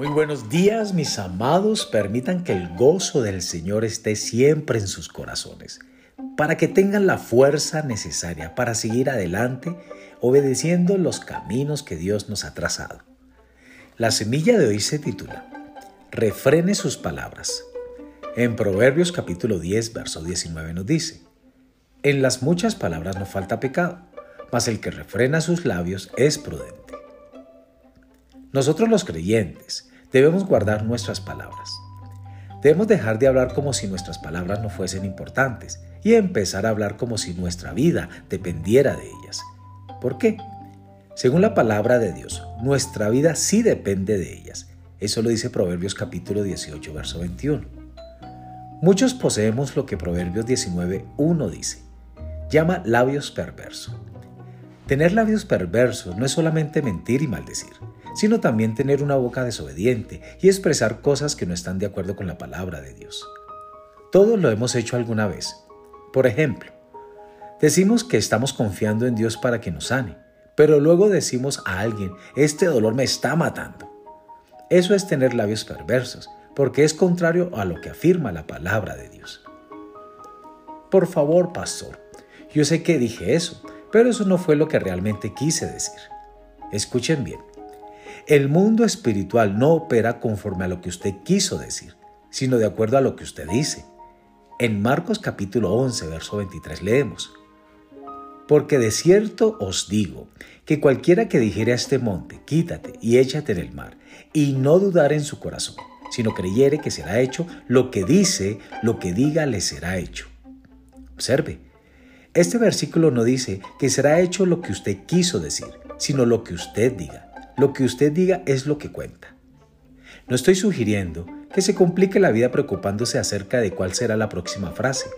Muy buenos días, mis amados. Permitan que el gozo del Señor esté siempre en sus corazones, para que tengan la fuerza necesaria para seguir adelante, obedeciendo los caminos que Dios nos ha trazado. La semilla de hoy se titula Refrene sus palabras. En Proverbios capítulo 10, verso 19 nos dice, En las muchas palabras no falta pecado, mas el que refrena sus labios es prudente. Nosotros los creyentes, debemos guardar nuestras palabras. Debemos dejar de hablar como si nuestras palabras no fuesen importantes y empezar a hablar como si nuestra vida dependiera de ellas. ¿Por qué? Según la palabra de Dios, nuestra vida sí depende de ellas. Eso lo dice Proverbios capítulo 18, verso 21. Muchos poseemos lo que Proverbios 19, 1 dice. Llama labios perversos. Tener labios perversos no es solamente mentir y maldecir sino también tener una boca desobediente y expresar cosas que no están de acuerdo con la palabra de Dios. Todos lo hemos hecho alguna vez. Por ejemplo, decimos que estamos confiando en Dios para que nos sane, pero luego decimos a alguien, este dolor me está matando. Eso es tener labios perversos, porque es contrario a lo que afirma la palabra de Dios. Por favor, pastor, yo sé que dije eso, pero eso no fue lo que realmente quise decir. Escuchen bien. El mundo espiritual no opera conforme a lo que usted quiso decir, sino de acuerdo a lo que usted dice. En Marcos capítulo 11, verso 23 leemos, Porque de cierto os digo, que cualquiera que dijere a este monte, quítate y échate en el mar, y no dudar en su corazón, sino creyere que será hecho lo que dice, lo que diga le será hecho. Observe, este versículo no dice que será hecho lo que usted quiso decir, sino lo que usted diga. Lo que usted diga es lo que cuenta. No estoy sugiriendo que se complique la vida preocupándose acerca de cuál será la próxima frase.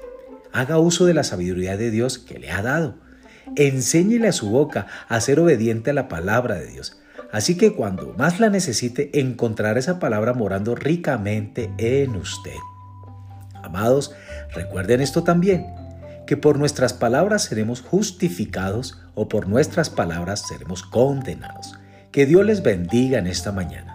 Haga uso de la sabiduría de Dios que le ha dado. Enséñele a su boca a ser obediente a la palabra de Dios. Así que cuando más la necesite, encontrará esa palabra morando ricamente en usted. Amados, recuerden esto también, que por nuestras palabras seremos justificados o por nuestras palabras seremos condenados. Que Dios les bendiga en esta mañana.